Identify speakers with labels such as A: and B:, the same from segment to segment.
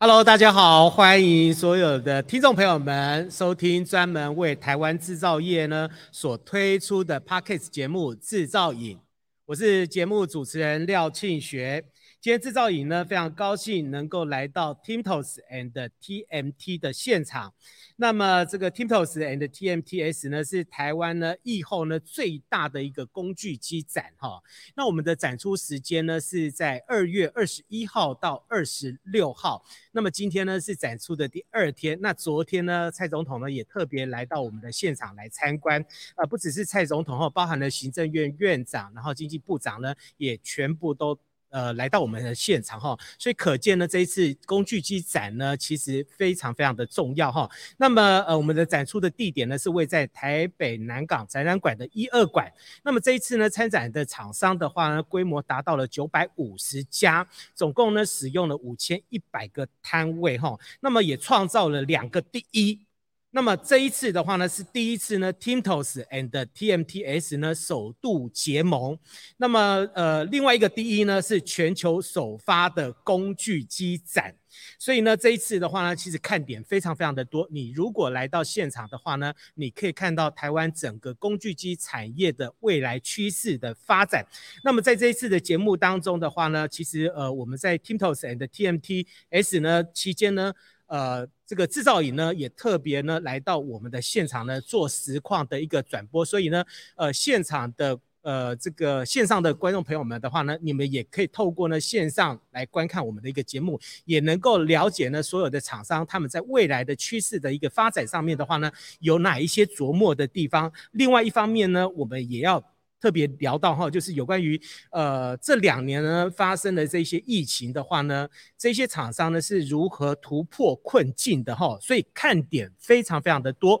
A: Hello，大家好，欢迎所有的听众朋友们收听专门为台湾制造业呢所推出的 Podcast 节目《制造影》，我是节目主持人廖庆学。今天制造瘾呢，非常高兴能够来到 Timtos and TMT 的现场。那么这个 Timtos and TMTS 呢，是台湾呢疫后呢最大的一个工具机展哈。那我们的展出时间呢是在二月二十一号到二十六号。那么今天呢是展出的第二天。那昨天呢，蔡总统呢也特别来到我们的现场来参观。啊，不只是蔡总统哈，包含了行政院院长，然后经济部长呢也全部都。呃，来到我们的现场哈，所以可见呢，这一次工具机展呢，其实非常非常的重要哈。那么，呃，我们的展出的地点呢，是位在台北南港展览馆的一二馆。那么这一次呢，参展的厂商的话呢，规模达到了九百五十家，总共呢使用了五千一百个摊位哈。那么也创造了两个第一。那么这一次的话呢，是第一次呢，TINTOS and TMTS 呢首度结盟。那么呃，另外一个第一呢，是全球首发的工具机展。所以呢，这一次的话呢，其实看点非常非常的多。你如果来到现场的话呢，你可以看到台湾整个工具机产业的未来趋势的发展。那么在这一次的节目当中的话呢，其实呃，我们在 TINTOS and TMTS 呢期间呢。呃，这个制造瘾呢，也特别呢来到我们的现场呢做实况的一个转播，所以呢，呃，现场的呃这个线上的观众朋友们的话呢，你们也可以透过呢线上来观看我们的一个节目，也能够了解呢所有的厂商他们在未来的趋势的一个发展上面的话呢，有哪一些琢磨的地方。另外一方面呢，我们也要。特别聊到哈，就是有关于呃这两年呢发生的这些疫情的话呢，这些厂商呢是如何突破困境的哈，所以看点非常非常的多。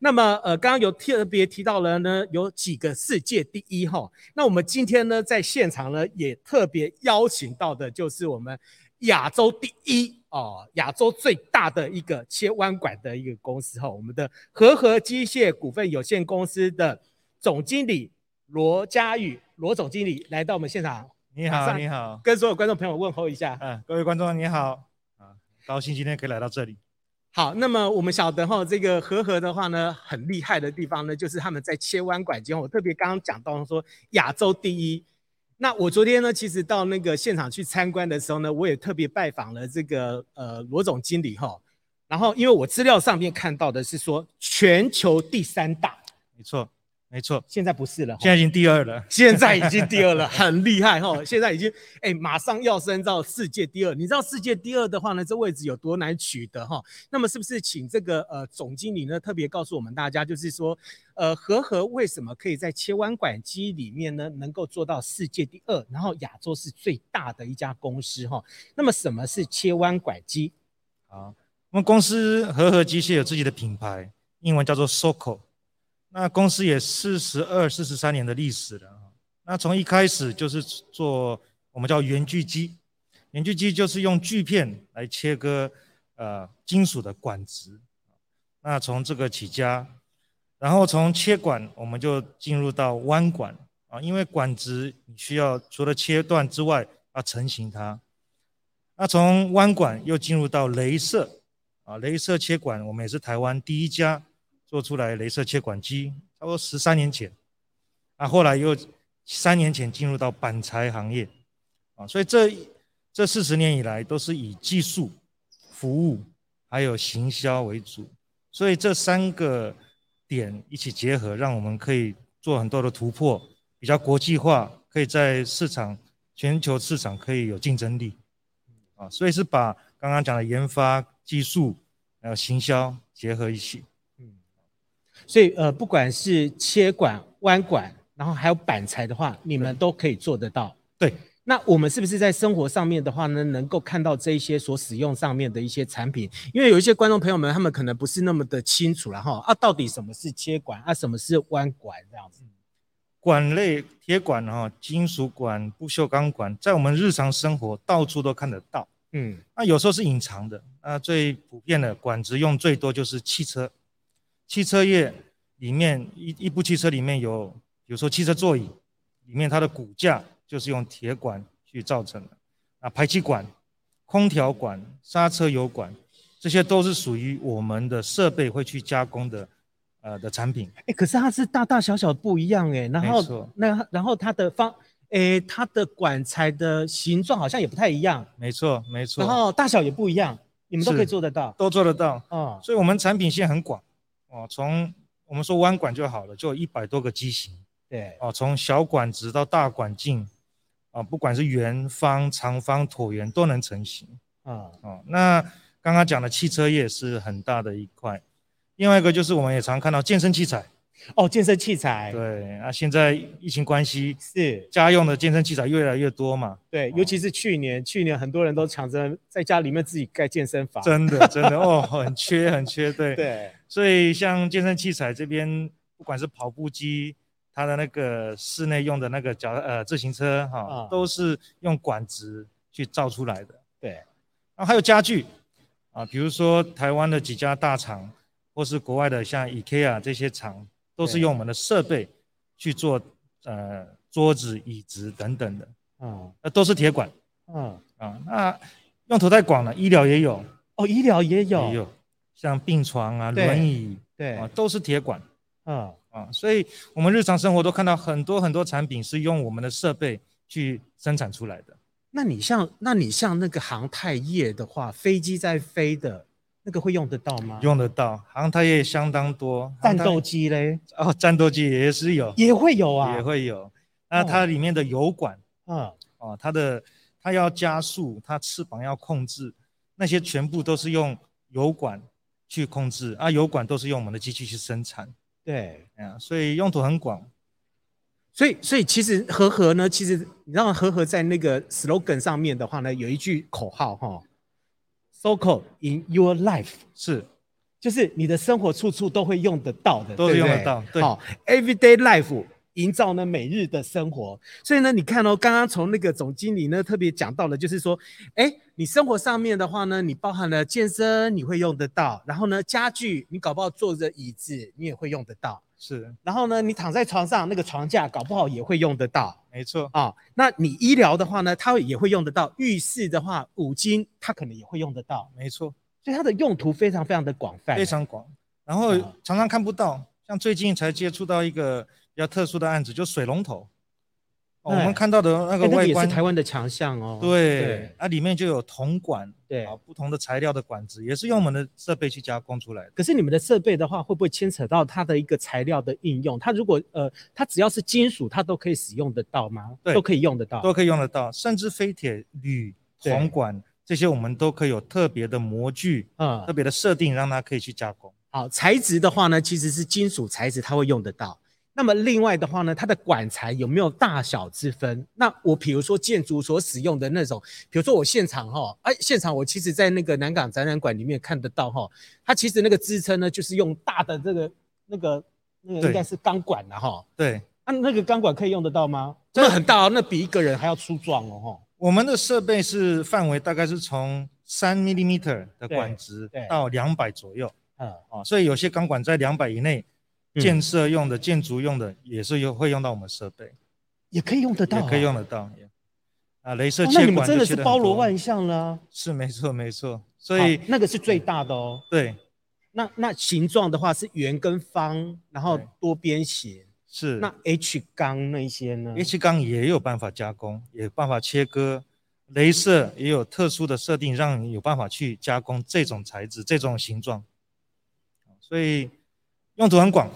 A: 那么呃刚刚有特别提到了呢，有几个世界第一哈。那我们今天呢在现场呢也特别邀请到的就是我们亚洲第一哦，亚洲最大的一个切弯管的一个公司哈，我们的和合机械股份有限公司的总经理。罗佳宇，罗总经理来到我们现场。
B: 你好，你好，
A: 跟所有观众朋友问候一下。
B: 嗯，各位观众你好，啊，高兴今天可以来到这里。
A: 好，那么我们晓得哈，这个和合的话呢，很厉害的地方呢，就是他们在切弯管间，我特别刚刚讲到说亚洲第一。那我昨天呢，其实到那个现场去参观的时候呢，我也特别拜访了这个呃罗总经理哈。然后因为我资料上面看到的是说全球第三大，
B: 没错。没错，
A: 现在不是了，
B: 现在已经第二了。
A: 现在已经第二了，很厉害哈！现在已经哎，马上要升到世界第二。你知道世界第二的话呢，这位置有多难取得哈？那么是不是请这个呃总经理呢，特别告诉我们大家，就是说呃和和为什么可以在切弯管机里面呢，能够做到世界第二，然后亚洲是最大的一家公司哈？那么什么是切弯管机？
B: 好，我们公司和和机械有自己的品牌，英文叫做 SOCO。那公司也四十二、四十三年的历史了。那从一开始就是做我们叫圆锯机，圆锯机就是用锯片来切割呃金属的管子。那从这个起家，然后从切管我们就进入到弯管啊，因为管子你需要除了切断之外，要成型它。那从弯管又进入到镭射啊，镭射切管我们也是台湾第一家。做出来镭射切管机，差不多十三年前，啊，后来又三年前进入到板材行业，啊，所以这这四十年以来都是以技术、服务还有行销为主，所以这三个点一起结合，让我们可以做很多的突破，比较国际化，可以在市场全球市场可以有竞争力，啊，所以是把刚刚讲的研发、技术还有行销结合一起。
A: 所以呃，不管是切管、弯管，然后还有板材的话，你们都可以做得到。
B: 对，
A: 那我们是不是在生活上面的话呢，能够看到这一些所使用上面的一些产品？因为有一些观众朋友们，他们可能不是那么的清楚，然后啊，到底什么是切管啊，什么是弯管这样子？
B: 管类铁管哈，金属管、不锈钢管，在我们日常生活到处都看得到。嗯，那有时候是隐藏的。那最普遍的管子用最多就是汽车，汽车业里面一一部汽车里面有，比如说汽车座椅里面它的骨架。就是用铁管去造成的啊，排气管、空调管、刹车油管，这些都是属于我们的设备会去加工的，呃的产品。
A: 哎，可是它是大大小小不一样哎，然后那然后它的方，哎，它的管材的形状好像也不太一样。
B: 没错，没错。
A: 然后大小也不一样，你们都可以做得到，
B: 都做得到。哦，所以我们产品线很广哦，从我们说弯管就好了，就有一百多个机型。
A: 对，
B: 哦，从小管子到大管径。啊，不管是圆方、长方、椭圆都能成型啊。哦，那刚刚讲的汽车业是很大的一块，另外一个就是我们也常看到健身器材。
A: 哦，健身器材。
B: 对啊，现在疫情关系
A: 是
B: 家用的健身器材越来越多嘛。
A: 对，尤其是去年，去年很多人都抢着在家里面自己盖健身房。
B: 真的，真的哦，很缺，很缺。对
A: 对，
B: 所以像健身器材这边，不管是跑步机。它的那个室内用的那个脚呃自行车哈，哦嗯、都是用管子去造出来的。
A: 对，
B: 然后还有家具啊，比如说台湾的几家大厂，或是国外的像 IKEA 这些厂，都是用我们的设备去做呃桌子、椅子等等的。啊，那都是铁管。啊啊，那用途太广了，医疗也有。
A: 哦，医疗也有。
B: 也有，像病床啊、轮椅，对啊，都是铁管。啊。啊，所以我们日常生活都看到很多很多产品是用我们的设备去生产出来的。
A: 那你像，那你像那个航太业的话，飞机在飞的那个会用得到吗？
B: 用得到，航太也相当多。
A: 战斗机嘞？
B: 哦，战斗机也是有，
A: 也会有啊，
B: 也会有。那它里面的油管，嗯，哦，它的它要加速，它翅膀要控制，那些全部都是用油管去控制啊，油管都是用我们的机器去生产。
A: 对，啊
B: 所以用途很广，
A: 所以所以其实和和呢，其实你知道和和在那个 slogan 上面的话呢，有一句口号哈，SOCO in your life
B: 是，
A: 就是你的生活处处都会用得到的，
B: 都是用得到，对，
A: 好，everyday life。营造呢每日的生活，所以呢，你看哦，刚刚从那个总经理呢特别讲到了，就是说，哎，你生活上面的话呢，你包含了健身，你会用得到，然后呢，家具，你搞不好坐着椅子，你也会用得到，
B: 是，
A: 然后呢，你躺在床上那个床架，搞不好也会用得到，
B: 没错。啊、
A: 哦，那你医疗的话呢，它也会用得到，浴室的话，五金它可能也会用得到，
B: 没错，
A: 所以它的用途非常非常的广泛，
B: 非常广，然后常常看不到，嗯、像最近才接触到一个。比较特殊的案子，就水龙头，我们看到的那个外观，
A: 也是台湾的强项哦。
B: 对，啊里面就有铜管，
A: 对
B: 啊，不同的材料的管子，也是用我们的设备去加工出来的。
A: 可是你们的设备的话，会不会牵扯到它的一个材料的应用？它如果呃，它只要是金属，它都可以使用得到吗？
B: 对，
A: 都可以用得到，
B: 都可以用得到，甚至非铁、铝、铜管这些，我们都可以有特别的模具，嗯，特别的设定，让它可以去加工。
A: 好，材质的话呢，其实是金属材质，它会用得到。那么另外的话呢，它的管材有没有大小之分？那我比如说建筑所使用的那种，比如说我现场哈，哎，现场我其实在那个南港展览馆里面看得到哈，它其实那个支撑呢，就是用大的这个那个那个应该是钢管的哈。
B: 对，
A: 那那个钢管可以用得到吗？真的很大哦，那比一个人还要粗壮哦哈。
B: 我们的设备是范围大概是从三 millimeter 的管子到两百左右，嗯，啊，所以有些钢管在两百以内。建设用的、嗯、建筑用的也是用会用到我们设备，
A: 也可以用得到、啊，
B: 也可以用得到。啊，镭射切管、哦、那你们真的是包罗万象了、啊。
A: 是
B: 没错没错，所以
A: 那个是最大的哦。
B: 对，
A: 那那形状的话是圆跟方，然后多边形。
B: 是。
A: 那 H 钢那些呢
B: ？H 钢也有办法加工，也有办法切割，镭射也有特殊的设定，让你有办法去加工这种材质、这种形状。所以用途很广。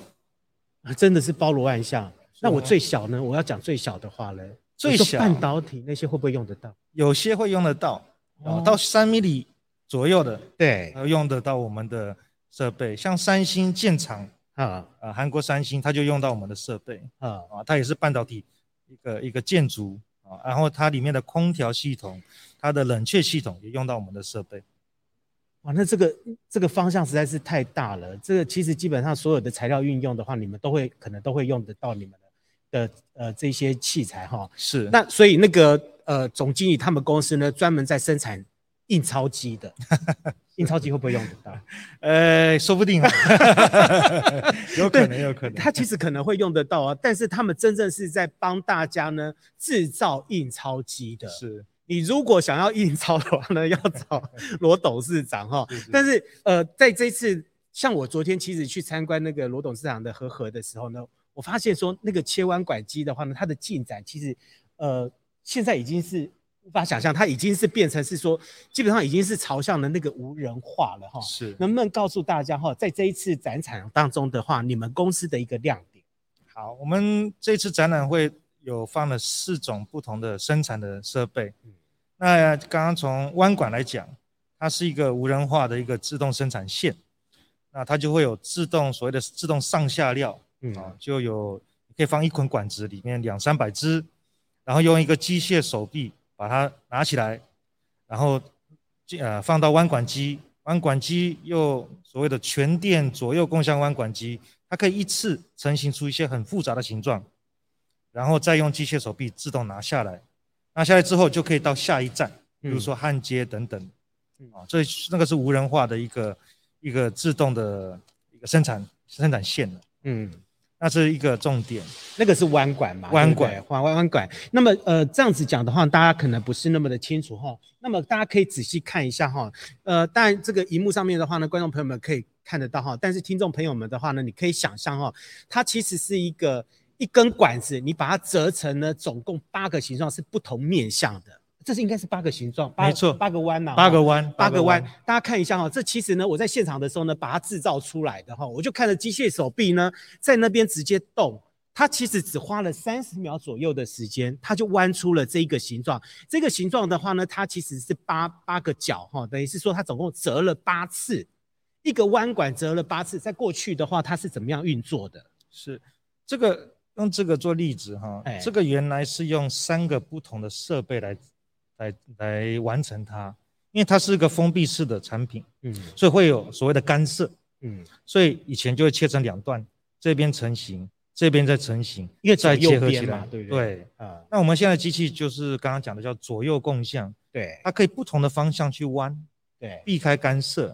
A: 真的是包罗万象。那我最小呢？我要讲最小的话呢？
B: 最小
A: 半导体那些会不会用得到？
B: 有些会用得到，哦，到三米里左右的，
A: 对，
B: 用得到我们的设备。像三星建厂啊，啊，韩国三星，它就用到我们的设备啊，啊，它也是半导体一个一个建筑啊，啊，然后它里面的空调系统、它的冷却系统也用到我们的设备。
A: 哇，那这个这个方向实在是太大了。这个其实基本上所有的材料运用的话，你们都会可能都会用得到你们的的呃这些器材哈。
B: 是。
A: 那所以那个呃总经理他们公司呢，专门在生产印钞机的。印钞机会不会用得到？
B: 呃，说不定啊，有可能，有可能。
A: 他其实可能会用得到啊，但是他们真正是在帮大家呢制造印钞机的。
B: 是。
A: 你如果想要印钞的话呢，要找 罗董事长哈。但是呃，在这次像我昨天其实去参观那个罗董事长的和合的时候呢，我发现说那个切弯管机的话呢，它的进展其实呃现在已经是无法想象，它已经是变成是说基本上已经是朝向了那个无人化了哈。
B: 是，
A: 能不能告诉大家哈，在这一次展场当中的话，你们公司的一个亮点？
B: 好，我们这次展览会有放了四种不同的生产的设备。嗯那刚刚从弯管来讲，它是一个无人化的一个自动生产线，那它就会有自动所谓的自动上下料，嗯。啊，就有可以放一捆管子，里面两三百只，然后用一个机械手臂把它拿起来，然后呃放到弯管机，弯管机又所谓的全电左右共向弯管机，它可以一次成型出一些很复杂的形状，然后再用机械手臂自动拿下来。拿下来之后就可以到下一站，比如说焊接等等，啊、嗯，所以那个是无人化的一个一个自动的一个生产生产线了，嗯，那是一个重点，
A: 那个是弯管嘛，弯管，弯弯弯管。那么呃这样子讲的话，大家可能不是那么的清楚哈。那么大家可以仔细看一下哈，呃，当然这个荧幕上面的话呢，观众朋友们可以看得到哈，但是听众朋友们的话呢，你可以想象哈，它其实是一个。一根管子，你把它折成呢，总共八个形状是不同面向的，这是应该是八个形状，
B: 没错，
A: 八个弯呐，
B: 八个弯，
A: 八个弯。大家看一下哈，这其实呢，我在现场的时候呢，把它制造出来的哈，我就看着机械手臂呢，在那边直接动，它其实只花了三十秒左右的时间，它就弯出了这一个形状。这个形状的话呢，它其实是八八个角哈，等于是说它总共折了八次，一个弯管折了八次。在过去的话，它是怎么样运作的？
B: 是这个。用这个做例子哈，这个原来是用三个不同的设备来来来完成它，因为它是一个封闭式的产品，嗯，所以会有所谓的干涉，嗯，所以以前就会切成两段，这边成型，这边再成型，因为再结合起来，对对，啊，那我们现在机器就是刚刚讲的叫左右共向，对，它可以不同的方向去弯，对，避开干涉，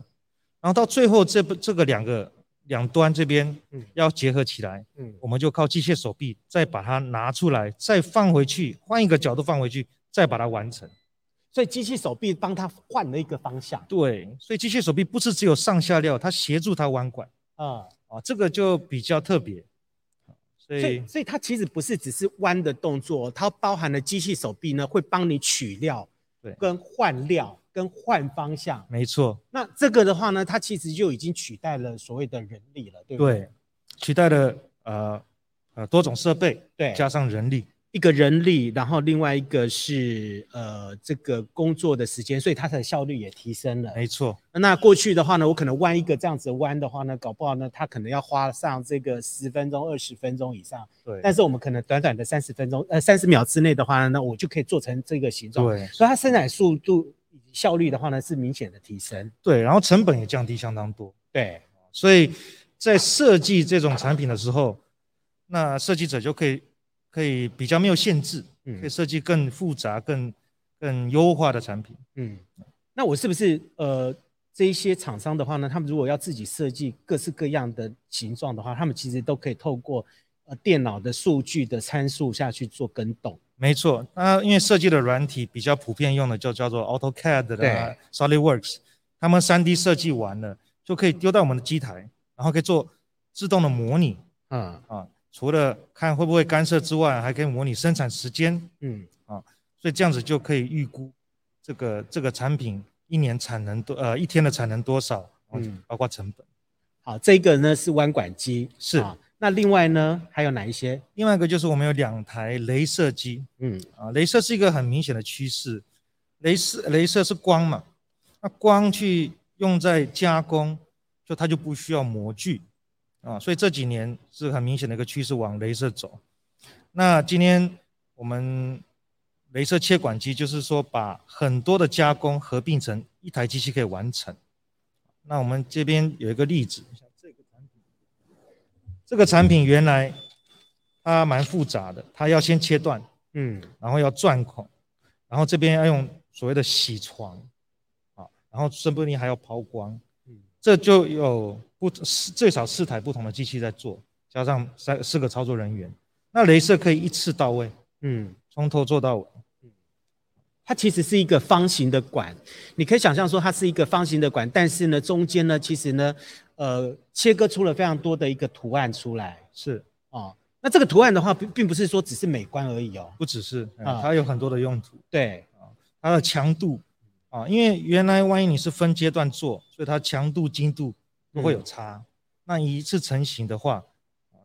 B: 然后到最后这不这个两个。两端这边要结合起来，嗯，我们就靠机械手臂再把它拿出来，再放回去，换一个角度放回去，再把它完成。
A: 所以机器手臂帮他换了一个方向。
B: 对，所以机械手臂不是只有上下料，它协助它弯管。啊啊，这个就比较特别。
A: 所以，所以，所以它其实不是只是弯的动作，它包含了机器手臂呢，会帮你取料，对，跟换料。跟换方向，
B: 没错。
A: 那这个的话呢，它其实就已经取代了所谓的人力了，对不对？
B: 对，取代了呃呃多种设备，对，加上人力。
A: 一个人力，然后另外一个是呃这个工作的时间，所以它的效率也提升了。
B: 没错。
A: 那过去的话呢，我可能弯一个这样子弯的话呢，搞不好呢，它可能要花上这个十分钟、二十分钟以上。对。但是我们可能短短的三十分钟，呃三十秒之内的话呢，那我就可以做成这个形状。对。所以它生产速度、效率的话呢，是明显的提升。
B: 对，然后成本也降低相当多。
A: 对。
B: 所以在设计这种产品的时候，那设计者就可以。可以比较没有限制，嗯，可以设计更复杂、更更优化的产品，嗯。
A: 那我是不是呃，这一些厂商的话呢，他们如果要自己设计各式各样的形状的话，他们其实都可以透过呃电脑的数据的参数下去做跟动。
B: 没错，那因为设计的软体比较普遍用的就叫做 AutoCAD 的 SolidWorks，他们 3D 设计完了就可以丢到我们的机台，然后可以做自动的模拟，嗯啊。除了看会不会干涉之外，还可以模拟生产时间，嗯啊，所以这样子就可以预估这个这个产品一年产能多呃一天的产能多少，嗯，包括成本。
A: 好，这个呢是弯管机，
B: 是。
A: 那另外呢还有哪一些？
B: 另外一个就是我们有两台镭射机，嗯啊，镭射是一个很明显的趋势。镭射镭射是光嘛，那光去用在加工，就它就不需要模具。啊，所以这几年是很明显的一个趋势，往镭射走。那今天我们镭射切管机，就是说把很多的加工合并成一台机器可以完成。那我们这边有一个例子，这个产品原来它蛮复杂的，它要先切断，嗯，然后要钻孔，然后这边要用所谓的铣床，啊，然后说不定还要抛光，嗯，这就有不最少四台不同的机器在做，加上三四个操作人员，那镭射可以一次到位，嗯，从头做到尾。
A: 它其实是一个方形的管，你可以想象说它是一个方形的管，但是呢，中间呢，其实呢，呃，切割出了非常多的一个图案出来。
B: 是
A: 哦，那这个图案的话，并并不是说只是美观而已哦，
B: 不只是啊，它有很多的用途。
A: 对
B: 啊，它的强度啊，因为原来万一你是分阶段做，所以它强度、精度都会有差。嗯、那一次成型的话，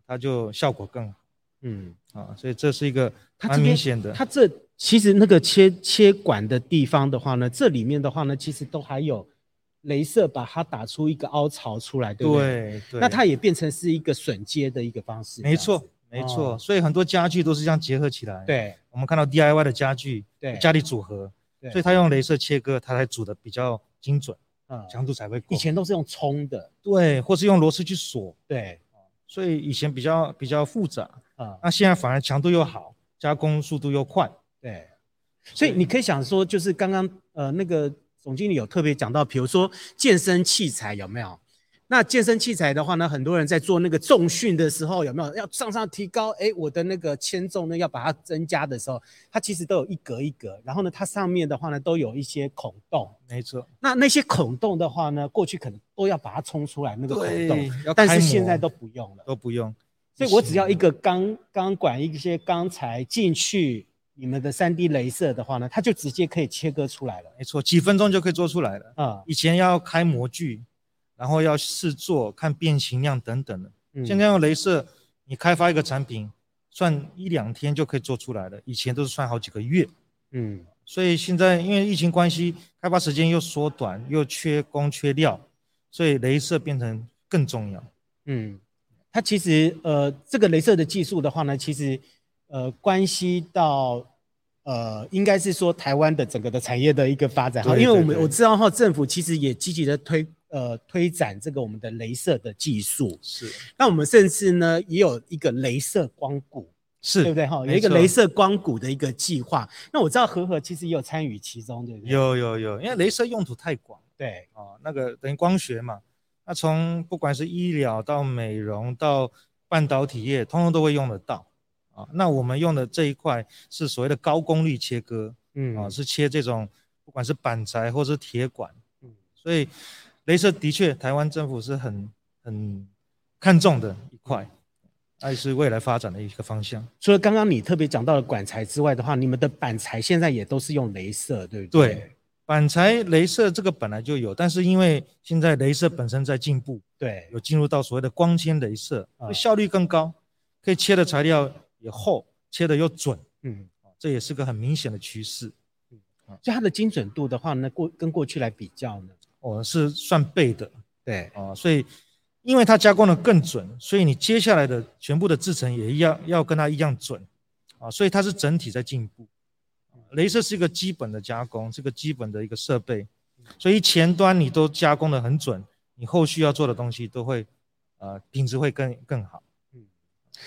B: 它就效果更好。嗯啊，所以这是一个蛮明显的。
A: 它这其实那个切切管的地方的话呢，这里面的话呢，其实都还有镭射把它打出一个凹槽出来，对不对？
B: 对，对。
A: 那它也变成是一个榫接的一个方式。
B: 没错，没错。哦。所以很多家具都是这样结合起来。
A: 对。
B: 我们看到 DIY 的家具，
A: 对，
B: 家里组合，对。所以它用镭射切割，它才组的比较精准，嗯，强度才会够。
A: 以前都是用冲的，
B: 对，或是用螺丝去锁，
A: 对。
B: 所以以前比较比较复杂。啊，那现在反而强度又好，加工速度又快，
A: 对，所以你可以想说，就是刚刚呃那个总经理有特别讲到，比如说健身器材有没有？那健身器材的话呢，很多人在做那个重训的时候有没有要上上提高？哎，我的那个铅重呢要把它增加的时候，它其实都有一格一格，然后呢，它上面的话呢都有一些孔洞，
B: 没错。
A: 那那些孔洞的话呢，过去可能都要把它冲出来那个孔洞，但是现在都不用了，
B: 都不用。
A: 所以我只要一个钢钢管，一些钢材进去，你们的三 D 镭射的话呢，它就直接可以切割出来了。
B: 没错，几分钟就可以做出来了。啊、嗯，以前要开模具，然后要试做、看变形量等等的。嗯、现在用镭射，你开发一个产品，算一两天就可以做出来了。以前都是算好几个月。嗯，所以现在因为疫情关系，开发时间又缩短，又缺工缺料，所以镭射变成更重要。嗯。
A: 它其实呃，这个镭射的技术的话呢，其实呃，关系到呃，应该是说台湾的整个的产业的一个发展哈，因为我们我知道哈，政府其实也积极的推呃推展这个我们的镭射的技术。
B: 是。
A: 那我们甚至呢也有一个镭射光谷，
B: 是
A: 对不对哈？有一个镭射光谷的一个计划。那我知道和和其实也有参与其中，对不对？
B: 有有有，因为镭射用途太广。
A: 对。
B: 哦，那个等于光学嘛。那从不管是医疗到美容到半导体业，通通都会用得到啊。那我们用的这一块是所谓的高功率切割，嗯啊，是切这种不管是板材或是铁管，嗯，所以镭射的确台湾政府是很很看重的一块，还是未来发展的一个方向。
A: 除了刚刚你特别讲到的管材之外的话，你们的板材现在也都是用镭射，对不对？对。
B: 板材镭射这个本来就有，但是因为现在镭射本身在进步，
A: 对，
B: 有进入到所谓的光纤镭射，效率更高，可以切的材料也厚，切的又准，嗯，这也是个很明显的趋势。
A: 嗯，所以它的精准度的话呢，过跟过去来比较呢，我
B: 哦，是算倍的，
A: 对，
B: 啊，所以因为它加工的更准，所以你接下来的全部的制程也一样，要跟它一样准，啊，所以它是整体在进步。镭射是一个基本的加工，是个基本的一个设备，所以前端你都加工的很准，你后续要做的东西都会，呃，品质会更更好。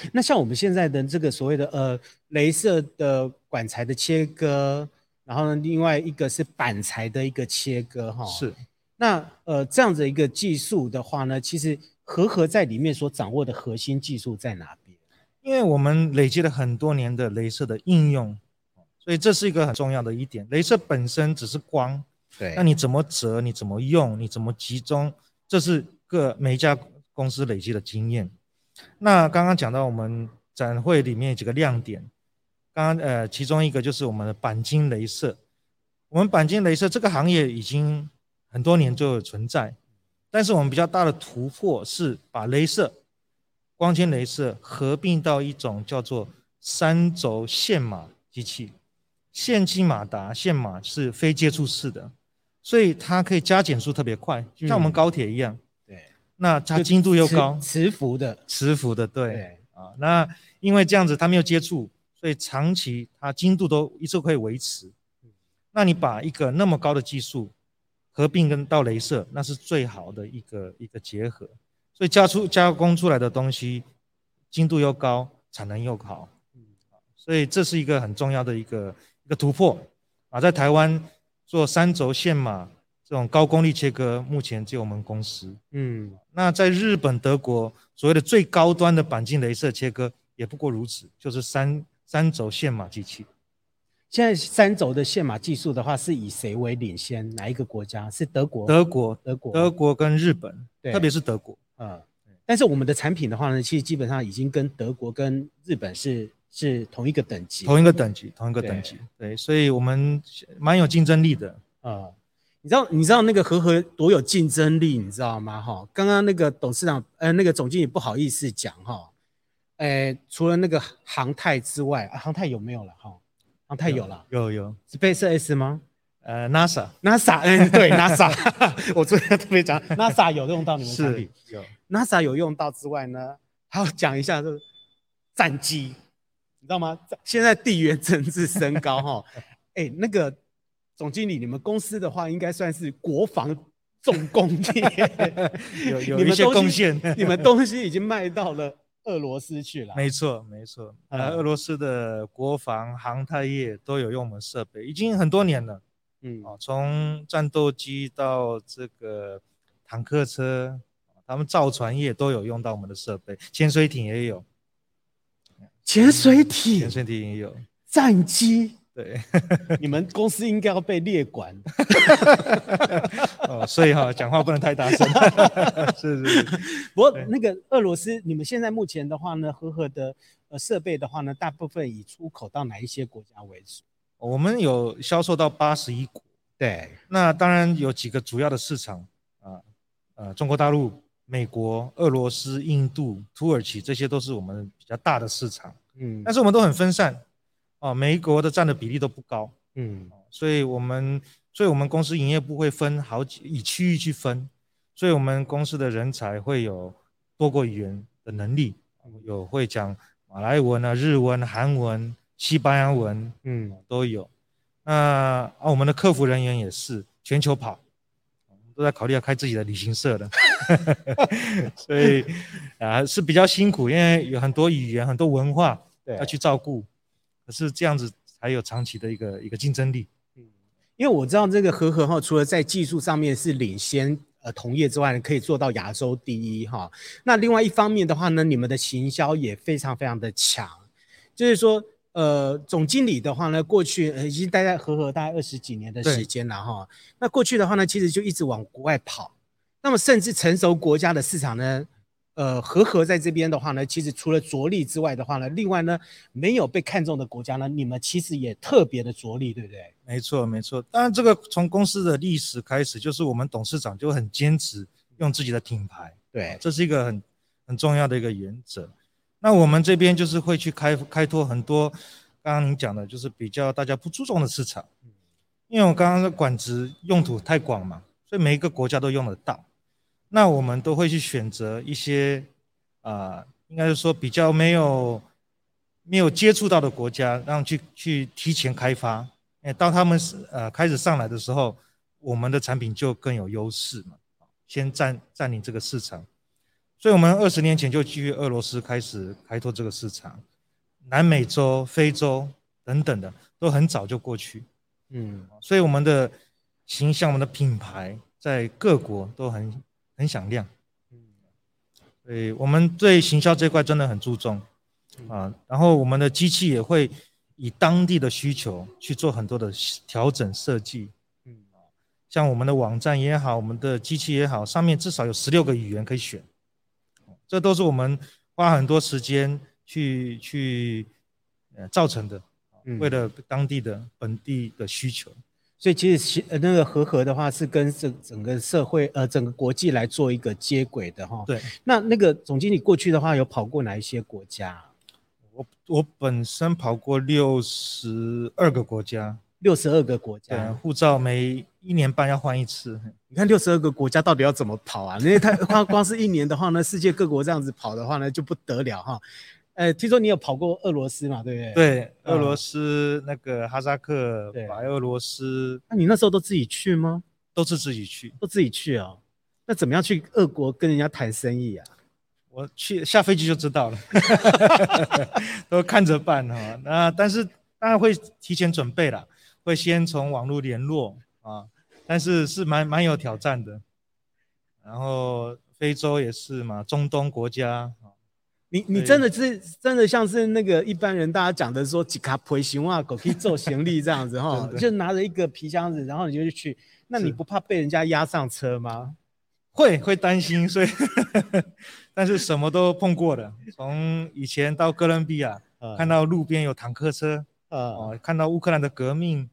A: 嗯，那像我们现在的这个所谓的呃，镭射的管材的切割，然后呢，另外一个是板材的一个切割，哈，
B: 是。
A: 那呃，这样子一个技术的话呢，其实和合在里面所掌握的核心技术在哪边？
B: 因为我们累积了很多年的镭射的应用。所以这是一个很重要的一点，镭射本身只是光，
A: 对，
B: 那你怎么折，你怎么用，你怎么集中，这是各每一家公司累积的经验。那刚刚讲到我们展会里面几个亮点，刚刚呃其中一个就是我们的钣金镭射，我们钣金镭射这个行业已经很多年就有存在，但是我们比较大的突破是把镭射、光纤镭射合并到一种叫做三轴线码机器。线机马达线码是非接触式的，所以它可以加减速特别快，像我们高铁一样。
A: 对，
B: 那它精度又高，
A: 磁浮的，
B: 磁浮的，对。啊，那因为这样子它没有接触，所以长期它精度都一直可以维持。那你把一个那么高的技术合并跟到镭射，那是最好的一个一个结合。所以加出加工出来的东西精度又高，产能又好。所以这是一个很重要的一个一个突破啊，在台湾做三轴线码这种高功率切割，目前只有我们公司。嗯，那在日本、德国所谓的最高端的板径镭射切割，也不过如此，就是三三轴线码机器。
A: 现在三轴的线码技术的话，是以谁为领先？哪一个国家？是德国？
B: 德国，德国，德国跟日本，对，特别是德国。
A: 嗯，但是我们的产品的话呢，其实基本上已经跟德国跟日本是。是同一个等级，
B: 同一个等级，同一个等级，对，对，所以我们蛮有竞争力的啊、
A: 呃。你知道，你知道那个和和多有竞争力，你知道吗？哈，刚刚那个董事长，呃，那个总经理不好意思讲哈，呃，除了那个航太之外，啊、航太有没有了？哈，航太有了，
B: 有有
A: ，SpaceX 吗？
B: 呃，NASA，NASA，
A: 嗯，对，NASA，我昨天特别讲，NASA 有用到你们产品，
B: 有
A: ，NASA 有用到之外呢，还要讲一下这个战机。你知道吗？现在地缘政治升高哈，哎、欸，那个总经理，你们公司的话应该算是国防重工业，
B: 有有一些贡献。
A: 你们东西已经卖到了俄罗斯去了。
B: 没错，没错。呃，俄罗斯的国防航太业都有用我们设备，已经很多年了。嗯，啊，从战斗机到这个坦克车，他们造船业都有用到我们的设备，潜水艇也有。
A: 潜水艇，
B: 潜水艇也有
A: 战机，
B: 对，
A: 你们公司应该要被列管。
B: 哦，所以哈，讲话不能太大声。是是是。
A: 不过那个俄罗斯，你们现在目前的话呢，和合的呃设备的话呢，大部分以出口到哪一些国家为主？
B: 我们有销售到八十一国。
A: 对，
B: 那当然有几个主要的市场啊，呃，中国大陆。美国、俄罗斯、印度、土耳其，这些都是我们比较大的市场。嗯，但是我们都很分散，哦，每一国的占的比例都不高。嗯，所以我们，所以我们公司营业部会分好几，以区域去分，所以我们公司的人才会有多国语言的能力，有会讲马来文啊、日文、韩文、西班牙文，嗯，都有。那啊，我们的客服人员也是全球跑。都在考虑要开自己的旅行社的，所以啊是比较辛苦，因为有很多语言、很多文化要去照顾。可是这样子才有长期的一个一个竞争力。嗯，
A: 因为我知道这个和合哈，除了在技术上面是领先呃同业之外，可以做到亚洲第一哈。那另外一方面的话呢，你们的行销也非常非常的强，就是说。呃，总经理的话呢，过去呃已经待在和合大概二十几年的时间了哈。那过去的话呢，其实就一直往国外跑。那么甚至成熟国家的市场呢，呃，和合在这边的话呢，其实除了着力之外的话呢，另外呢，没有被看中的国家呢，你们其实也特别的着力，对不对？
B: 没错，没错。当然，这个从公司的历史开始，就是我们董事长就很坚持用自己的品牌，
A: 对，
B: 这是一个很很重要的一个原则。那我们这边就是会去开开拓很多，刚刚您讲的，就是比较大家不注重的市场，因为我刚刚的管子用途太广嘛，所以每一个国家都用得到。那我们都会去选择一些啊、呃，应该是说比较没有没有接触到的国家，让去去提前开发。哎，当他们是呃开始上来的时候，我们的产品就更有优势嘛，先占占领这个市场。所以，我们二十年前就基于俄罗斯开始开拓这个市场，南美洲、非洲等等的都很早就过去。嗯，所以我们的形象、我们的品牌在各国都很很响亮。嗯，所以我们对行销这块真的很注重啊。然后，我们的机器也会以当地的需求去做很多的调整设计。嗯，像我们的网站也好，我们的机器也好，上面至少有十六个语言可以选。这都是我们花很多时间去去呃造成的，为了当地的本地的需求，嗯、
A: 所以其实呃那个和和的话是跟整整个社会呃整个国际来做一个接轨的哈。
B: 对，
A: 那那个总经理过去的话有跑过哪一些国家？
B: 我我本身跑过六十二个国家。
A: 六十二个国家，
B: 对，护照每一年半要换一次。
A: 你看六十二个国家到底要怎么跑啊？因为他光光是一年的话呢，世界各国这样子跑的话呢，就不得了哈。呃，听说你有跑过俄罗斯嘛？对不对？
B: 对，俄罗斯、嗯、那个哈萨克、
A: 对
B: 白俄罗斯。
A: 那、啊、你那时候都自己去吗？
B: 都是自己去，
A: 都自己去哦。那怎么样去俄国跟人家谈生意啊？
B: 我去下飞机就知道了，都看着办哈。那但是当然会提前准备了，会先从网络联络啊。但是是蛮蛮有挑战的。然后非洲也是嘛，中东国家。
A: 你你真的是真的像是那个一般人大家讲的说几卡皮行啊，狗可以做行李这样子哈，就拿着一个皮箱子，然后你就去，那你不怕被人家压上车吗？
B: 会会担心，所以 但是什么都碰过的，从以前到哥伦比亚，呃、看到路边有坦克车，呃、哦，看到乌克兰的革命，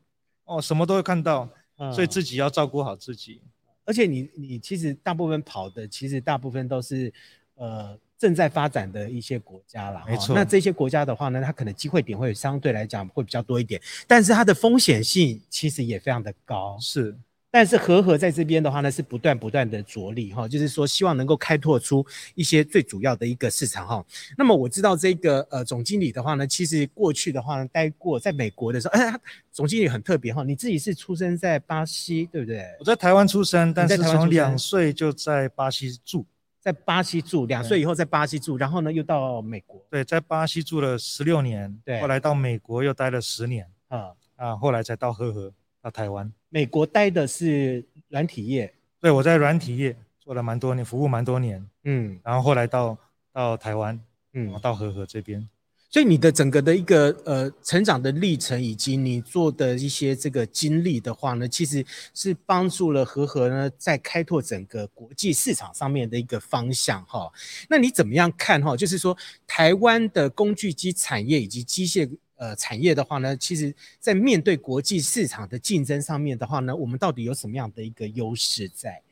B: 哦，什么都会看到，呃、所以自己要照顾好自己。
A: 而且你你其实大部分跑的，其实大部分都是呃。正在发展的一些国家啦，没错。那这些国家的话呢，它可能机会点会相对来讲会比较多一点，但是它的风险性其实也非常的高。
B: 是，
A: 但是和和在这边的话呢，是不断不断的着力哈，就是说希望能够开拓出一些最主要的一个市场哈。那么我知道这个呃总经理的话呢，其实过去的话呢，待过在美国的时候，哎，总经理很特别哈，你自己是出生在巴西对不对？
B: 我在台湾出生，但是从两岁就在巴西住。
A: 在巴西住两岁以后，在巴西住，然后呢又到美国。
B: 对，在巴西住了十六年，对，后来到美国又待了十年，啊啊，后来才到和合到台湾。
A: 美国待的是软体业，
B: 对，我在软体业做了蛮多年，服务蛮多年，嗯，然后后来到到台湾，嗯，到和和这边。
A: 所以你的整个的一个呃成长的历程，以及你做的一些这个经历的话呢，其实是帮助了和和呢在开拓整个国际市场上面的一个方向哈。那你怎么样看哈？就是说台湾的工具机产业以及机械呃产业的话呢，其实在面对国际市场的竞争上面的话呢，我们到底有什么样的一个优势在？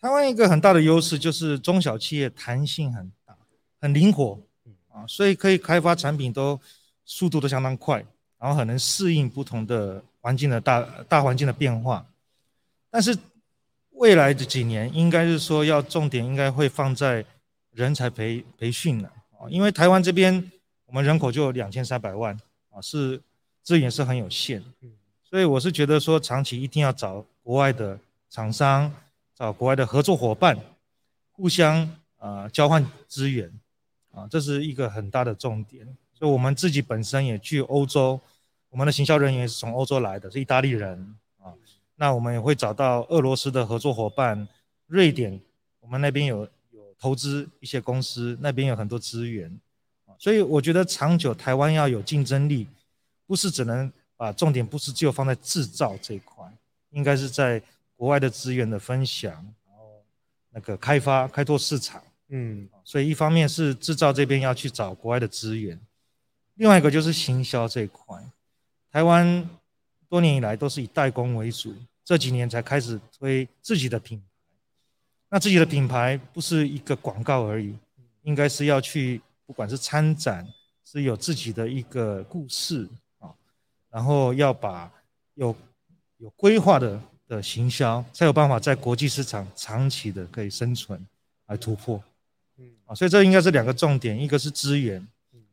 B: 台湾一个很大的优势就是中小企业弹性很大，很灵活。啊，所以可以开发产品都速度都相当快，然后很能适应不同的环境的大大环境的变化。但是未来的几年，应该是说要重点应该会放在人才培培训了啊，因为台湾这边我们人口就有两千三百万啊，是资源是很有限，所以我是觉得说长期一定要找国外的厂商，找国外的合作伙伴，互相啊、呃、交换资源。啊，这是一个很大的重点，所以我们自己本身也去欧洲，我们的行销人员是从欧洲来的，是意大利人啊。那我们也会找到俄罗斯的合作伙伴，瑞典，我们那边有有投资一些公司，那边有很多资源啊。所以我觉得长久台湾要有竞争力，不是只能把重点不是只有放在制造这一块，应该是在国外的资源的分享，然后那个开发开拓市场。嗯，所以一方面是制造这边要去找国外的资源，另外一个就是行销这一块。台湾多年以来都是以代工为主，这几年才开始推自己的品牌。那自己的品牌不是一个广告而已，应该是要去，不管是参展，是有自己的一个故事啊，然后要把有有规划的的行销，才有办法在国际市场长期的可以生存来突破。嗯啊，所以这应该是两个重点，一个是资源，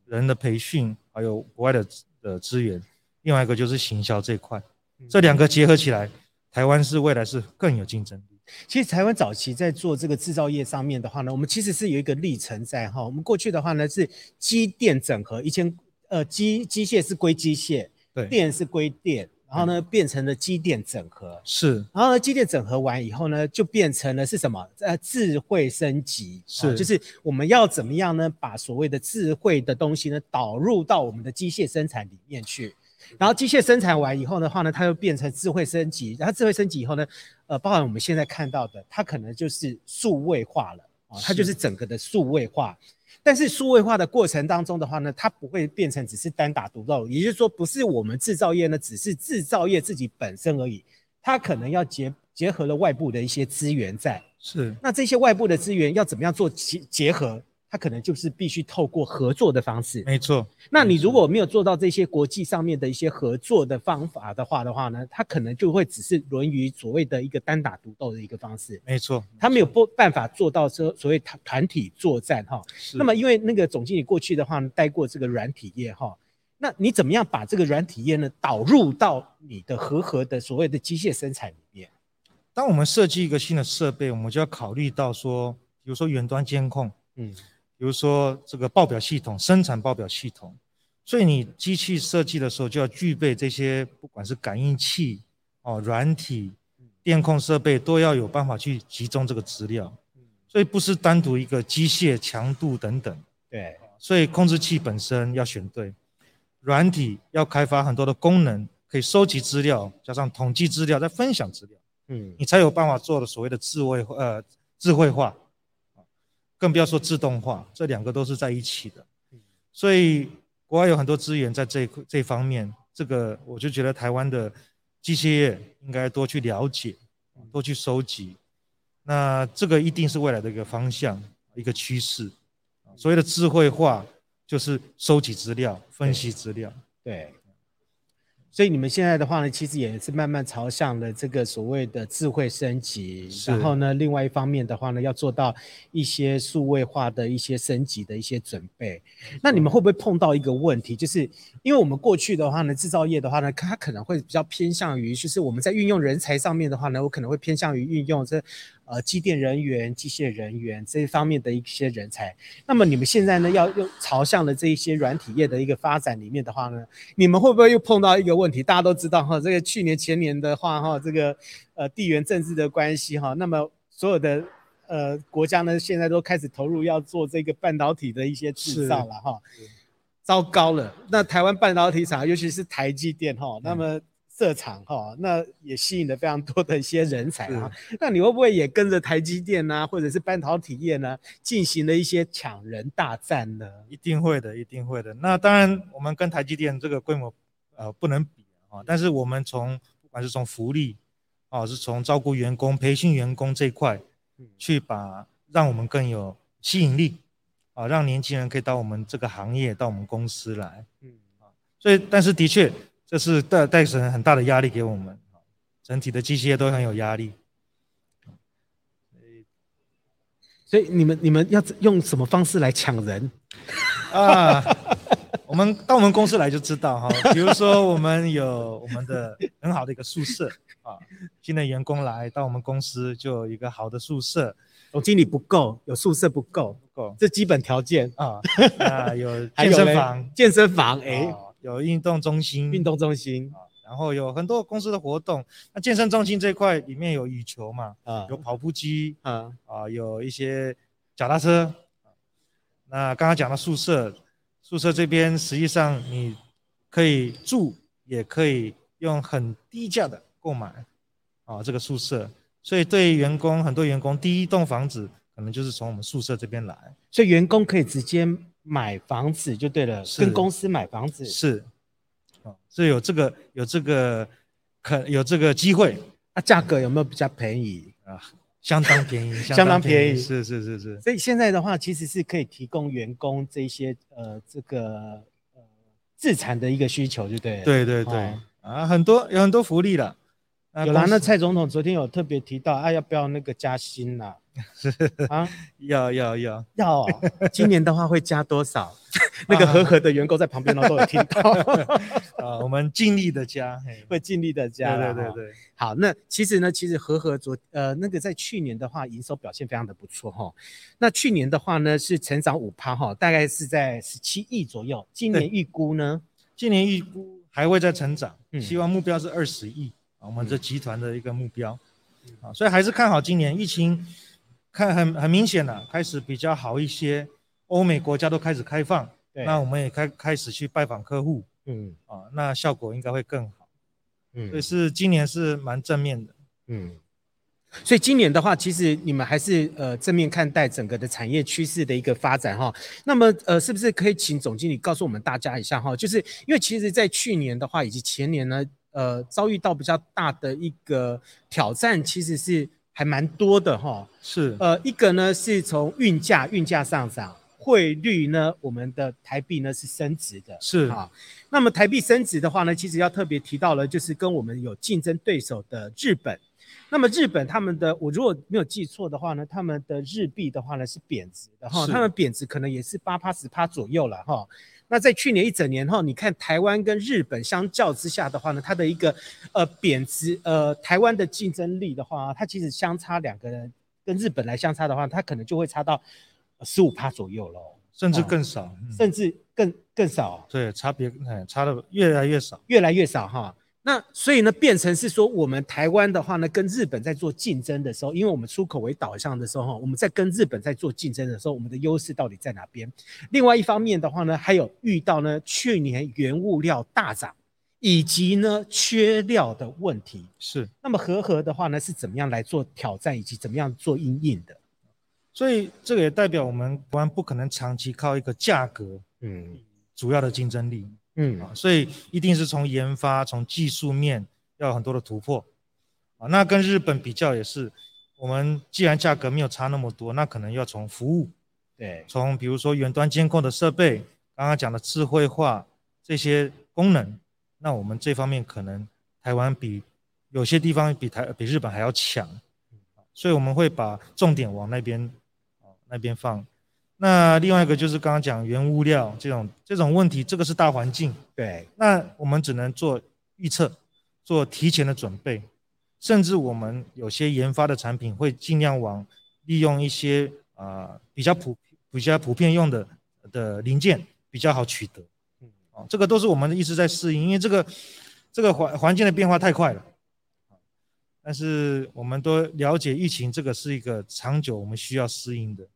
B: 人的培训，还有国外的的资源，另外一个就是行销这一块，这两个结合起来，台湾是未来是更有竞争力。
A: 其实台湾早期在做这个制造业上面的话呢，我们其实是有一个历程在哈，我们过去的话呢是机电整合，以前呃机机械是归机械，对，电是归电。然后呢，变成了机电整合，
B: 是。
A: 然后呢，机电整合完以后呢，就变成了是什么？呃，智慧升级，
B: 是、啊，
A: 就是我们要怎么样呢？把所谓的智慧的东西呢，导入到我们的机械生产里面去。然后机械生产完以后的话呢，它又变成智慧升级。然后智慧升级以后呢，呃，包含我们现在看到的，它可能就是数位化了啊，它就是整个的数位化。但是数位化的过程当中的话呢，它不会变成只是单打独斗，也就是说，不是我们制造业呢，只是制造业自己本身而已，它可能要结结合了外部的一些资源在。
B: 是。
A: 那这些外部的资源要怎么样做结结合？它可能就是必须透过合作的方式。
B: 没错。
A: 那你如果没有做到这些国际上面的一些合作的方法的话的话呢，它可能就会只是沦于所谓的一个单打独斗的一个方式。
B: 没错。
A: 他没有不办法做到说所谓团团体作战哈。那么因为那个总经理过去的话呢，待过这个软体业哈，那你怎么样把这个软体业呢导入到你的合合的所谓的机械生产里面？
B: 当我们设计一个新的设备，我们就要考虑到说，比如说远端监控，嗯。比如说这个报表系统、生产报表系统，所以你机器设计的时候就要具备这些，不管是感应器、哦软体、电控设备，都要有办法去集中这个资料。所以不是单独一个机械强度等等。
A: 对，
B: 所以控制器本身要选对，软体要开发很多的功能，可以收集资料，加上统计资料，再分享资料。嗯，你才有办法做的所谓的智慧呃智慧化。更不要说自动化，这两个都是在一起的，所以国外有很多资源在这这方面，这个我就觉得台湾的机械业应该多去了解，多去收集，那这个一定是未来的一个方向，一个趋势。所谓的智慧化，就是收集资料、分析资料，
A: 对。对所以你们现在的话呢，其实也是慢慢朝向了这个所谓的智慧升级，然后呢，另外一方面的话呢，要做到一些数位化的一些升级的一些准备。那你们会不会碰到一个问题，就是因为我们过去的话呢，制造业的话呢，它可能会比较偏向于，就是我们在运用人才上面的话呢，我可能会偏向于运用这。呃，机电人员、机械人员这一方面的一些人才，那么你们现在呢，要用朝向了这一些软体业的一个发展里面的话呢，你们会不会又碰到一个问题？大家都知道哈，这个去年前年的话哈，这个呃地缘政治的关系哈，那么所有的呃国家呢，现在都开始投入要做这个半导体的一些制造了哈，糟糕了，那台湾半导体厂，尤其是台积电哈，那么。设厂哈，那也吸引了非常多的一些人才啊。那你会不会也跟着台积电呢、啊，或者是半导体业呢，进行了一些抢人大战呢？
B: 一定会的，一定会的。那当然，我们跟台积电这个规模呃不能比啊。但是我们从不管是从福利啊，是从照顾员工、培训员工这一块，去把让我们更有吸引力啊，让年轻人可以到我们这个行业、到我们公司来。嗯啊，所以但是的确。这是带带成很大的压力给我们，整体的机械都很有压力。
A: 所以你们你们要用什么方式来抢人
B: 啊？我们到我们公司来就知道哈。比如说我们有我们的很好的一个宿舍啊，新的员工来到我们公司就有一个好的宿舍。
A: 总经理不够，有宿舍不够，
B: 不够，
A: 这基本条件啊。
B: 啊，有健身房，
A: 健身房哎。
B: 有运动中心，
A: 运动中心
B: 啊，然后有很多公司的活动。那健身中心这一块里面有羽球嘛，啊，有跑步机，啊，啊，有一些脚踏车。那刚刚讲到宿舍，宿舍这边实际上你可以住，也可以用很低价的购买，啊，这个宿舍。所以对员工，很多员工第一栋房子可能就是从我们宿舍这边来，
A: 所以员工可以直接。买房子就对了，跟公司买房子
B: 是，哦，所以有这个有这个可有这个机会，
A: 啊，价格有没有比较便宜啊？
B: 相当便宜，
A: 相当便宜，
B: 是是是是。
A: 所以现在的话，其实是可以提供员工这些呃这个呃自产的一个需求，就对了。
B: 对对对，哦、啊，很多有很多福利了。
A: 有啦，那蔡总统昨天有特别提到啊，要不要那个加薪呐？
B: 是 啊，要要要
A: 要哦！今年的话会加多少？那个和和的员工在旁边都有听到。
B: 啊，我们尽力的加，
A: 会尽力的加。
B: 对对对对。
A: 好，那其实呢，其实和和昨呃那个在去年的话，营收表现非常的不错哈。那去年的话呢，是成长五趴哈，大概是在十七亿左右。今年预估呢？
B: 今年预估还会再成长，希望目标是二十亿啊，我们这集团的一个目标。啊，所以还是看好今年疫情。看很很明显了，开始比较好一些，欧美国家都开始开放，那我们也开开始去拜访客户，嗯，啊，那效果应该会更好，嗯，所以是今年是蛮正面的，
A: 嗯，所以今年的话，其实你们还是呃正面看待整个的产业趋势的一个发展哈。那么呃，是不是可以请总经理告诉我们大家一下哈？就是因为其实在去年的话以及前年呢，呃，遭遇到比较大的一个挑战，其实是。还蛮多的哈，
B: 是，
A: 呃，一个呢是从运价运价上涨，汇率呢，我们的台币呢是升值的，
B: 是
A: 啊。那么台币升值的话呢，其实要特别提到了，就是跟我们有竞争对手的日本。那么日本他们的，我如果没有记错的话呢，他们的日币的话呢是贬值的哈，他们贬值可能也是八趴十趴左右了哈。那在去年一整年后，你看台湾跟日本相较之下的话呢，它的一个呃贬值呃台湾的竞争力的话，它其实相差两个人跟日本来相差的话，它可能就会差到十五趴左右喽，
B: 甚至更少，
A: 甚至更更少。
B: 对，差别差的越来越少，
A: 越来越少哈。那所以呢，变成是说，我们台湾的话呢，跟日本在做竞争的时候，因为我们出口为导向的时候，哈，我们在跟日本在做竞争的时候，我们的优势到底在哪边？另外一方面的话呢，还有遇到呢去年原物料大涨，以及呢缺料的问题。
B: 是。那
A: 么和和的话呢，是怎么样来做挑战，以及怎么样做应应的？
B: 所以这个也代表我们台湾不可能长期靠一个价格，嗯，主要的竞争力。嗯啊，所以一定是从研发、从技术面要有很多的突破啊。那跟日本比较也是，我们既然价格没有差那么多，那可能要从服务，对，从比如说远端监控的设备，刚刚讲的智慧化这些功能，那我们这方面可能台湾比有些地方比台比日本还要强，所以我们会把重点往那边啊那边放。那另外一个就是刚刚讲原物料这种这种问题，这个是大环境，对。那我们只能做预测，做提前的准备，甚至我们有些研发的产品会尽量往利用一些啊、呃、比较普比较普遍用的的零件比较好取得，嗯，啊，这个都是我们一直在适应，因为这个这个环环境的变化太快了，但是我们都了解疫情这个是一个长久我们需要适应的。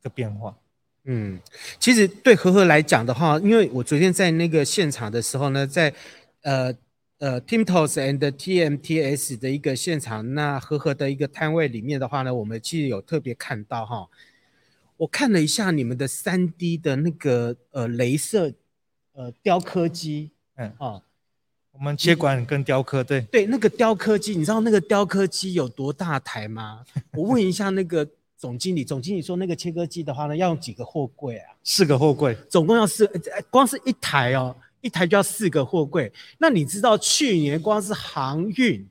B: 一个变化，
A: 嗯，其实对和合来讲的话，因为我昨天在那个现场的时候呢，在呃呃 Timtos and TMTS 的一个现场，那和合的一个摊位里面的话呢，我们其实有特别看到哈，我看了一下你们的三 D 的那个呃镭射呃雕刻机，嗯啊，
B: 我们接管跟雕刻，对
A: 对，那个雕刻机，你知道那个雕刻机有多大台吗？我问一下那个。总经理，总经理说那个切割机的话呢，要用几个货柜啊？
B: 四个货柜，
A: 总共要四，光是一台哦，一台就要四个货柜。那你知道去年光是航运，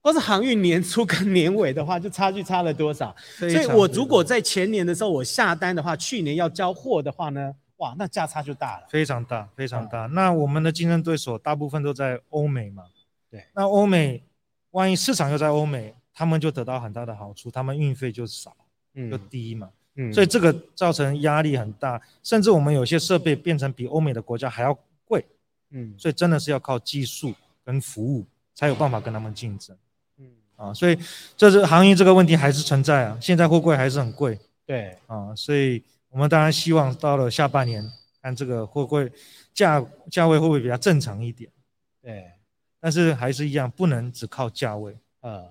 A: 光是航运年初跟年尾的话，就差距差了多少？所以我如果在前年的时候我下单的话，去年要交货的话呢，哇，那价差就大了，
B: 非常大，非常大。嗯、那我们的竞争对手大部分都在欧美嘛？对，那欧美万一市场又在欧美，他们就得到很大的好处，他们运费就少。就低嘛，嗯，所以这个造成压力很大，甚至我们有些设备变成比欧美的国家还要贵，嗯，所以真的是要靠技术跟服务才有办法跟他们竞争，嗯，啊，所以这是行业这个问题还是存在啊，现在货柜还是很贵，对，啊，所以我们当然希望到了下半年看这个货柜价价位会不会比较正常一点，对，但是还是一样不能只靠价位，啊。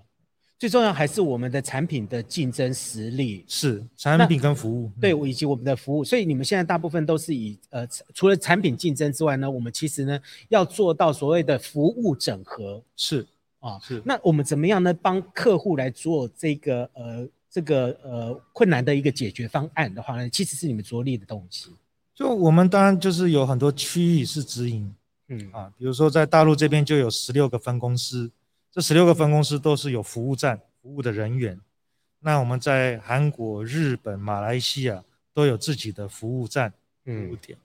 A: 最重要还是我们的产品的竞争实力，
B: 是产品跟服务，
A: 对，以及我们的服务。所以你们现在大部分都是以呃，除了产品竞争之外呢，我们其实呢要做到所谓的服务整合，
B: 是啊，是。
A: 那我们怎么样呢？帮客户来做这个呃这个呃困难的一个解决方案的话呢，其实是你们着力的东西。
B: 就我们当然就是有很多区域是直营，嗯啊，比如说在大陆这边就有十六个分公司。这十六个分公司都是有服务站服务的人员，那我们在韩国、日本、马来西亚都有自己的服务站服务点，嗯、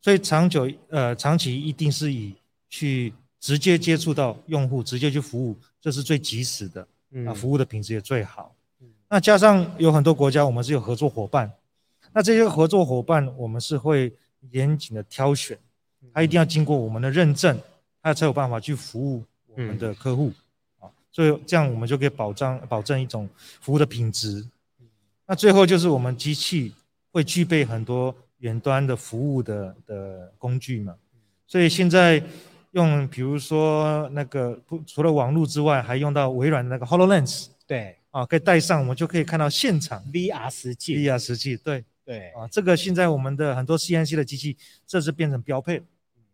B: 所以长久呃长期一定是以去直接接触到用户，直接去服务，这是最及时的，啊服务的品质也最好。嗯、那加上有很多国家我们是有合作伙伴，那这些合作伙伴我们是会严谨的挑选，他一定要经过我们的认证，他才有办法去服务我们的客户。嗯所以这样我们就可以保障保证一种服务的品质。那最后就是我们机器会具备很多远端的服务的的工具嘛。所以现在用比如说那个不除了网络之外，还用到微软的那个 HoloLens。
A: 对。
B: 啊，可以带上，我们就可以看到现场
A: VR 实际。
B: VR 实际，对
A: 对。
B: 啊，这个现在我们的很多 CNC 的机器，这是变成标配。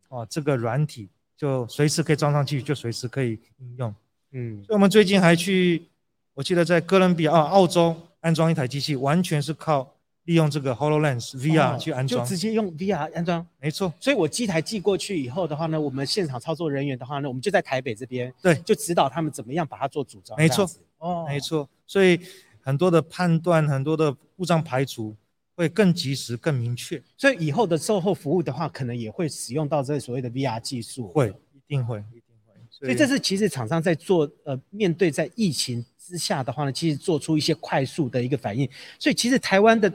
B: 啊，这个软体就随时可以装上去，就随时可以应用。嗯，所以我们最近还去，我记得在哥伦比亚、澳洲安装一台机器，完全是靠利用这个 HoloLens VR 去安装，
A: 就直接用 VR 安装，
B: 没错。
A: 所以我机台寄过去以后的话呢，我们现场操作人员的话呢，我们就在台北这边，
B: 对，
A: 就指导他们怎么样把它做组装。
B: 没错，
A: 哦，
B: 没错。所以很多的判断，很多的故障排除会更及时、更明确。
A: 所以以后的售后服务的话，可能也会使用到这所谓的 VR 技术。
B: 会，一定会，一定会。
A: 所以这是其实厂商在做呃，面对在疫情之下的话呢，其实做出一些快速的一个反应。所以其实台湾的。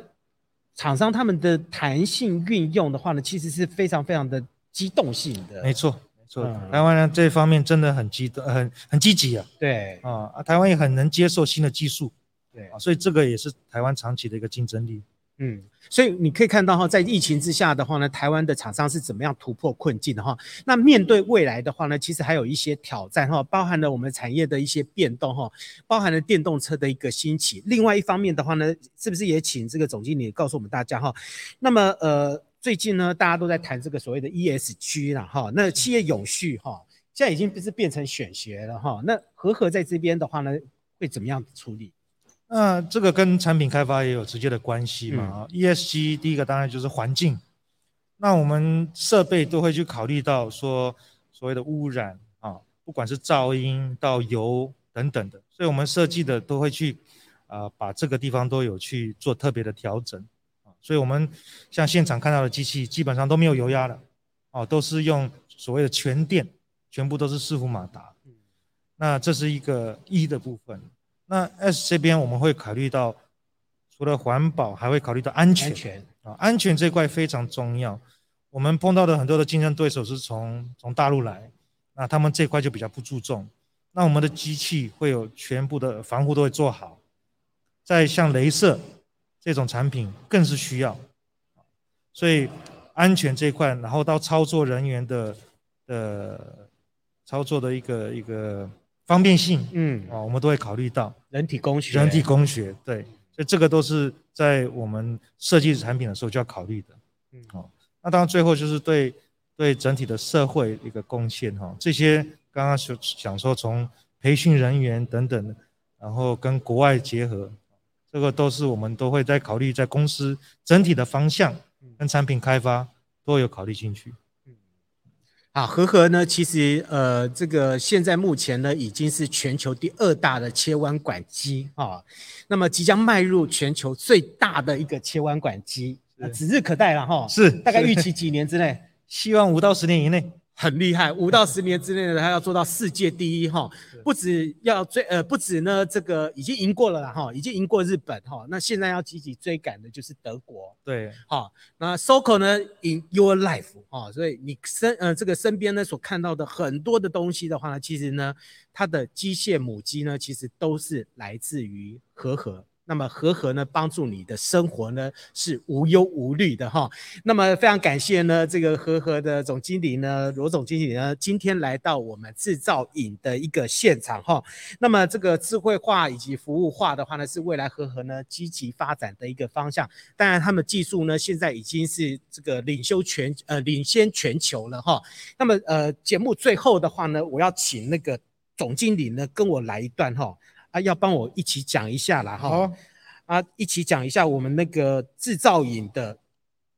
A: 厂商他们的弹性运用的话呢，其实是非常非常的机动性的。
B: 没错，没错。嗯、台湾呢这方面真的很机动，很很积极啊。
A: 对
B: 啊，台湾也很能接受新的技术。
A: 对啊，
B: 所以这个也是台湾长期的一个竞争力。
A: 嗯，所以你可以看到哈，在疫情之下的话呢，台湾的厂商是怎么样突破困境的哈。那面对未来的话呢，其实还有一些挑战哈，包含了我们产业的一些变动哈，包含了电动车的一个兴起。另外一方面的话呢，是不是也请这个总经理告诉我们大家哈？那么呃，最近呢，大家都在谈这个所谓的 ESG 了哈，那企业永续哈，现在已经不是变成选学了哈。那和合在这边的话呢，会怎么样处理？
B: 那这个跟产品开发也有直接的关系嘛？啊、嗯、，ESG 第一个当然就是环境。那我们设备都会去考虑到说所谓的污染啊，不管是噪音到油等等的，所以我们设计的都会去啊把这个地方都有去做特别的调整啊。所以我们像现场看到的机器基本上都没有油压了，哦，都是用所谓的全电，全部都是伺服马达。那这是一个一的部分。那 S 这边我们会考虑到，除了环保，还会考虑到安全。安全啊，安全这块非常重要。我们碰到的很多的竞争对手是从从大陆来，那他们这块就比较不注重。那我们的机器会有全部的防护都会做好。在像镭射这种产品更是需要。所以安全这块，然后到操作人员的的操作的一个一个。方便性，嗯，啊，我们都会考虑到。
A: 人体工学，
B: 人体工学，对，所以这个都是在我们设计产品的时候就要考虑的，嗯，好，那当然最后就是对对整体的社会一个贡献哈，这些刚刚所想说从培训人员等等，然后跟国外结合，这个都是我们都会在考虑在公司整体的方向跟产品开发都有考虑进去。
A: 啊，和合呢，其实呃，这个现在目前呢，已经是全球第二大的切弯管机啊，那么即将迈入全球最大的一个切弯管机，啊，指日可待了哈。
B: 是，
A: 大概预期几年之内，
B: 希望五到十年以内。
A: 很厉害，五到十年之内呢，他要做到世界第一哈，不止要追呃，不止呢，这个已经赢过了啦哈，已经赢过日本哈，那现在要积极追赶的就是德国。
B: 对，
A: 好，那 SOCO 呢，in your life 哈，所以你身呃这个身边呢所看到的很多的东西的话呢，其实呢，它的机械母机呢，其实都是来自于和合。那么和合呢，帮助你的生活呢是无忧无虑的哈。那么非常感谢呢，这个和合的总经理呢，罗总经理呢，今天来到我们制造影的一个现场哈。那么这个智慧化以及服务化的话呢，是未来和合呢积极发展的一个方向。当然，他们技术呢现在已经是这个领袖全呃领先全球了哈。那么呃节目最后的话呢，我要请那个总经理呢跟我来一段哈。啊，要帮我一起讲一下啦，哈、哦，啊，一起讲一下我们那个制造瘾的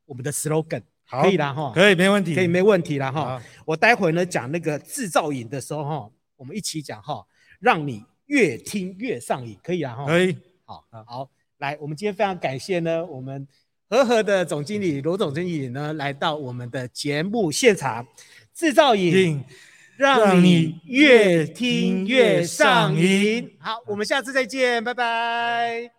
A: 我们的 slogan，可以啦，哈，
B: 可以，没问题，
A: 可以，没问题啦，哈。我待会呢讲那个制造瘾的时候，哈，我们一起讲哈，让你越听越上瘾，可以啦，哈，
B: 可以，
A: 好，好，来，我们今天非常感谢呢，我们和和的总经理罗总经理呢来到我们的节目现场，制造瘾。让你越听越上瘾。好，我们下次再见，拜拜。